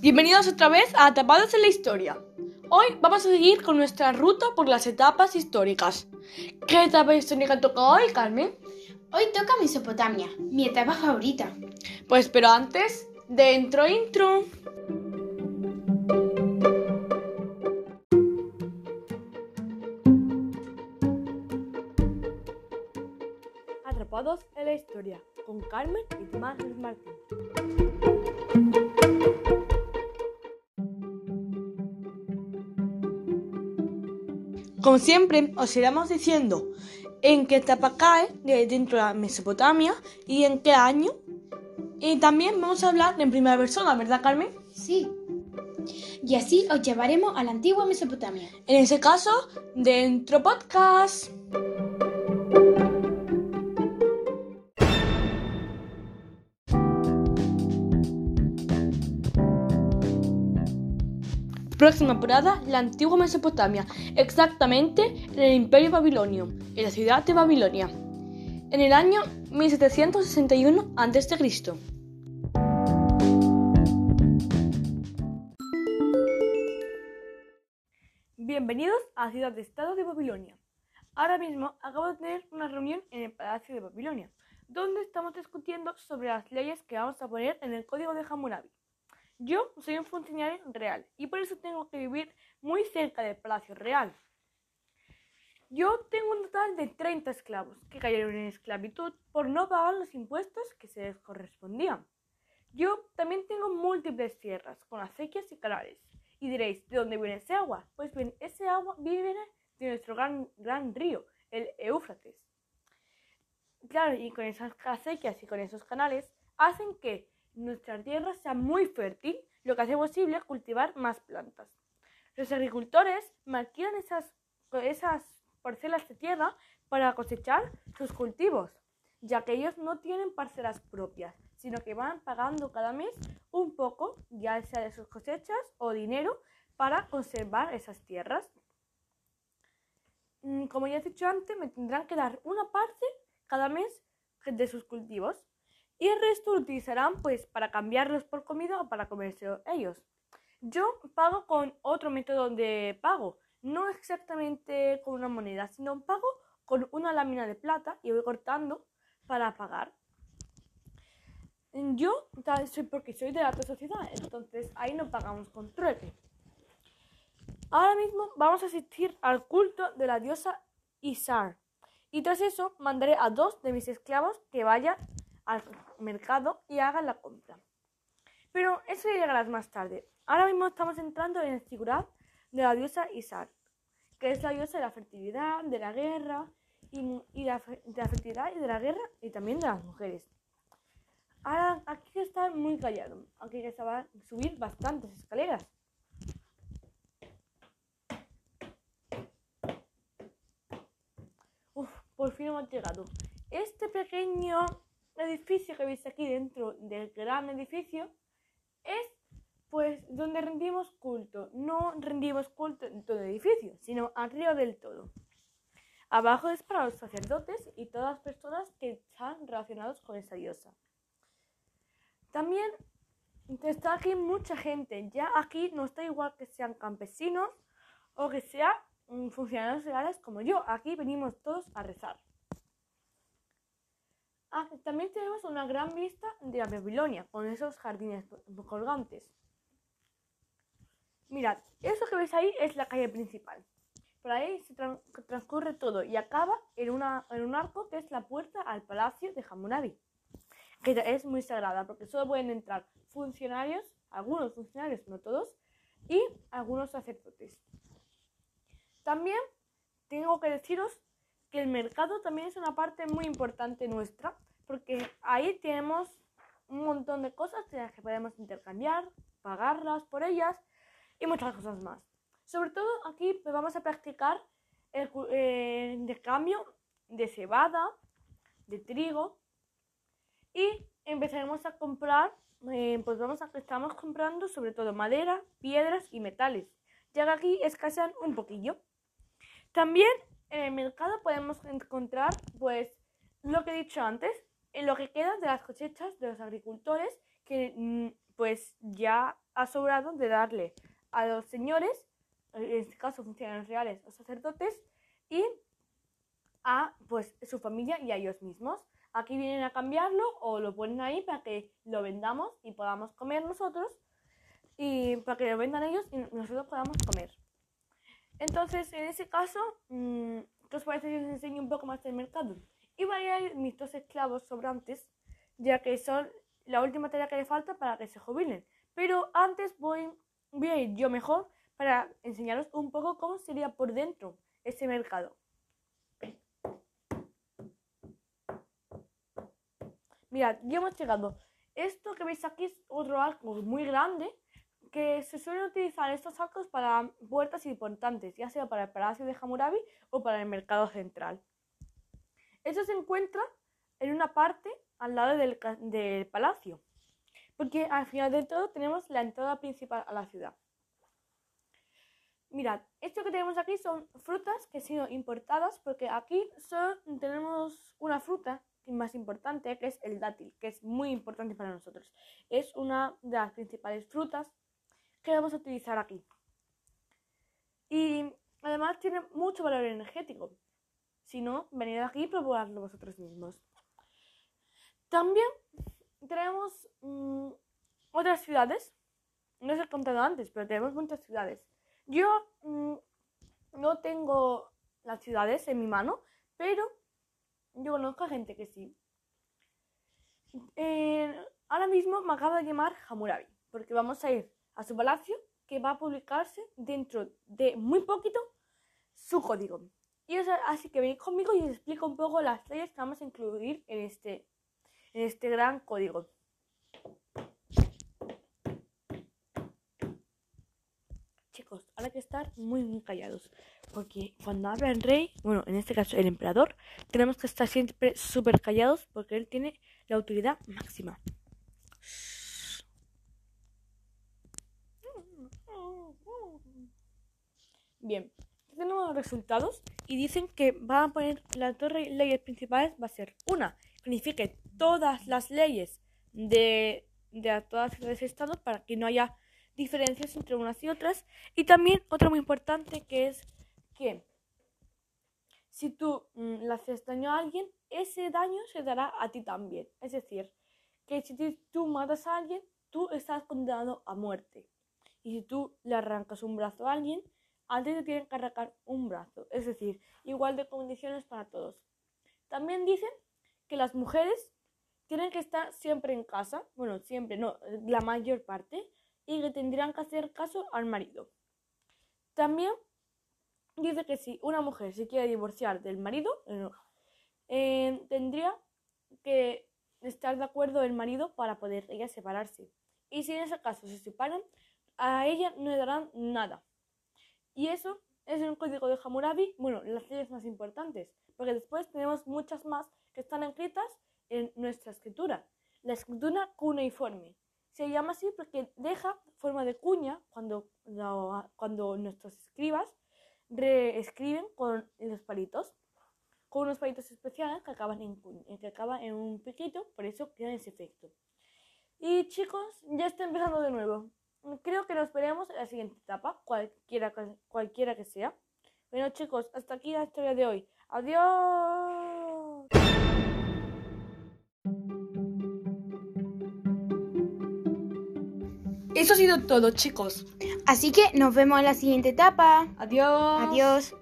Bienvenidos otra vez a Atrapados en la Historia. Hoy vamos a seguir con nuestra ruta por las etapas históricas. ¿Qué etapa histórica toca hoy, Carmen? Hoy toca Mesopotamia, mi etapa favorita. Pues pero antes, dentro intro. Atrapados en la Historia con Carmen y Tomás Martín. Como siempre, os iremos diciendo en qué etapa cae dentro de la Mesopotamia y en qué año. Y también vamos a hablar en primera persona, ¿verdad, Carmen? Sí. Y así os llevaremos a la antigua Mesopotamia. En ese caso, dentro podcast. Próxima temporada, la antigua Mesopotamia, exactamente en el Imperio Babilonio, en la ciudad de Babilonia, en el año 1761 a.C. Bienvenidos a la ciudad de Estado de Babilonia. Ahora mismo acabo de tener una reunión en el Palacio de Babilonia, donde estamos discutiendo sobre las leyes que vamos a poner en el Código de Hammurabi. Yo soy un funcionario real y por eso tengo que vivir muy cerca del Palacio Real. Yo tengo un total de 30 esclavos que cayeron en esclavitud por no pagar los impuestos que se les correspondían. Yo también tengo múltiples tierras con acequias y canales. Y diréis, ¿de dónde viene ese agua? Pues bien, ese agua viene de nuestro gran, gran río, el Éufrates. Claro, y con esas acequias y con esos canales hacen que nuestra tierra sea muy fértil, lo que hace posible cultivar más plantas. Los agricultores maquinan esas, esas parcelas de tierra para cosechar sus cultivos, ya que ellos no tienen parcelas propias, sino que van pagando cada mes un poco, ya sea de sus cosechas o dinero, para conservar esas tierras. Mm, como ya he dicho antes, me tendrán que dar una parte cada mes de sus cultivos y el resto lo utilizarán pues para cambiarlos por comida o para comerse ellos. Yo pago con otro método de pago, no exactamente con una moneda, sino pago con una lámina de plata y voy cortando para pagar. Yo soy porque soy de la alta sociedad, entonces ahí no pagamos con trueque. Ahora mismo vamos a asistir al culto de la diosa Isar. Y tras eso mandaré a dos de mis esclavos que vayan al mercado y hagan la compra. Pero eso ya llegará más tarde. Ahora mismo estamos entrando en el figurar de la diosa Isar, que es la diosa de la fertilidad, de la guerra y, de, la, fertilidad y de la guerra y también de las mujeres. Ahora aquí está muy callado, aquí que se va a subir bastantes escaleras. Uf, por fin hemos llegado. Este pequeño edificio que veis aquí dentro del gran edificio es pues donde rendimos culto. No rendimos culto en todo el edificio, sino arriba del todo. Abajo es para los sacerdotes y todas las personas que están relacionados con esa diosa. También está aquí mucha gente. Ya aquí no está igual que sean campesinos o que sean mm, funcionarios legales como yo. Aquí venimos todos a rezar. Ah, también tenemos una gran vista de la Babilonia, con esos jardines colgantes. Mirad, eso que veis ahí es la calle principal. Por ahí se transcurre todo y acaba en, una, en un arco que es la puerta al palacio de Hammurabi, que es muy sagrada porque solo pueden entrar funcionarios, algunos funcionarios, no todos, y algunos sacerdotes. También tengo que deciros que el mercado también es una parte muy importante nuestra, porque ahí tenemos un montón de cosas que podemos intercambiar, pagarlas por ellas y muchas cosas más. Sobre todo aquí pues, vamos a practicar el, eh, intercambio de cebada, de trigo y empezaremos a comprar, eh, pues vamos a estamos comprando sobre todo madera, piedras y metales, ya que aquí escasean un poquillo. También en el mercado podemos encontrar, pues, lo que he dicho antes, en lo que queda de las cosechas de los agricultores que mm, pues ya ha sobrado de darle a los señores, en este caso funcionarios reales o sacerdotes, y a pues su familia y a ellos mismos. Aquí vienen a cambiarlo o lo ponen ahí para que lo vendamos y podamos comer nosotros y para que lo vendan ellos y nosotros podamos comer. Entonces, en ese caso, mm, ¿qué os parece si os enseño un poco más del mercado? Y voy a ir mis dos esclavos sobrantes, ya que son la última tarea que le falta para que se jubilen. Pero antes voy, voy a ir yo mejor para enseñaros un poco cómo sería por dentro ese mercado. Mirad, ya hemos llegado. Esto que veis aquí es otro arco muy grande que se suelen utilizar estos arcos para puertas importantes, ya sea para el Palacio de Hammurabi o para el Mercado Central. Esto se encuentra en una parte al lado del, palacio, porque al final de todo tenemos la entrada principal a la ciudad. Mirad, esto que tenemos aquí son frutas que han sido importadas porque aquí solo tenemos una fruta más importante, que es el dátil, que es muy importante para nosotros. Es una de las principales frutas que vamos a utilizar aquí. Y además tiene mucho valor energético. Si no, venid aquí y probarlo vosotros mismos. También tenemos mm, otras ciudades. No os he contado antes, pero tenemos muchas ciudades. Yo mm, no tengo las ciudades en mi mano, pero yo conozco a gente que sí. Eh, ahora mismo me acaba de llamar Hammurabi, porque vamos a ir a su palacio que va a publicarse dentro de muy poquito su código. Y así que venid conmigo y os explico un poco las leyes que vamos a incluir en este, en este gran código. Chicos, ahora que estar muy, muy callados. Porque cuando habla el rey, bueno, en este caso el emperador, tenemos que estar siempre súper callados porque él tiene la autoridad máxima. Bien, tenemos los resultados y dicen que van a poner las dos leyes principales, va a ser una, que unifique todas las leyes de, de todas las estados para que no haya diferencias entre unas y otras. Y también otra muy importante que es que si tú mm, le haces daño a alguien, ese daño se dará a ti también. Es decir, que si tú matas a alguien, tú estás condenado a muerte. Y si tú le arrancas un brazo a alguien, a ti te tienen que arrancar un brazo. Es decir, igual de condiciones para todos. También dicen que las mujeres tienen que estar siempre en casa, bueno, siempre, no, la mayor parte, y que tendrían que hacer caso al marido. También dice que si una mujer se quiere divorciar del marido, eh, tendría que estar de acuerdo el marido para poder ella separarse. Y si en ese caso se separan, a ella no le darán nada. Y eso es el código de Hammurabi, bueno, las leyes más importantes, porque después tenemos muchas más que están escritas en nuestra escritura. La escritura cuneiforme. Se llama así porque deja forma de cuña cuando, cuando nuestros escribas reescriben con los palitos, con unos palitos especiales que acaban en, que acaban en un piquito, por eso queda ese efecto. Y chicos, ya está empezando de nuevo. Creo que nos veremos en la siguiente etapa, cualquiera, cualquiera que sea. Bueno chicos, hasta aquí la historia de hoy. Adiós. Eso ha sido todo chicos. Así que nos vemos en la siguiente etapa. Adiós. Adiós.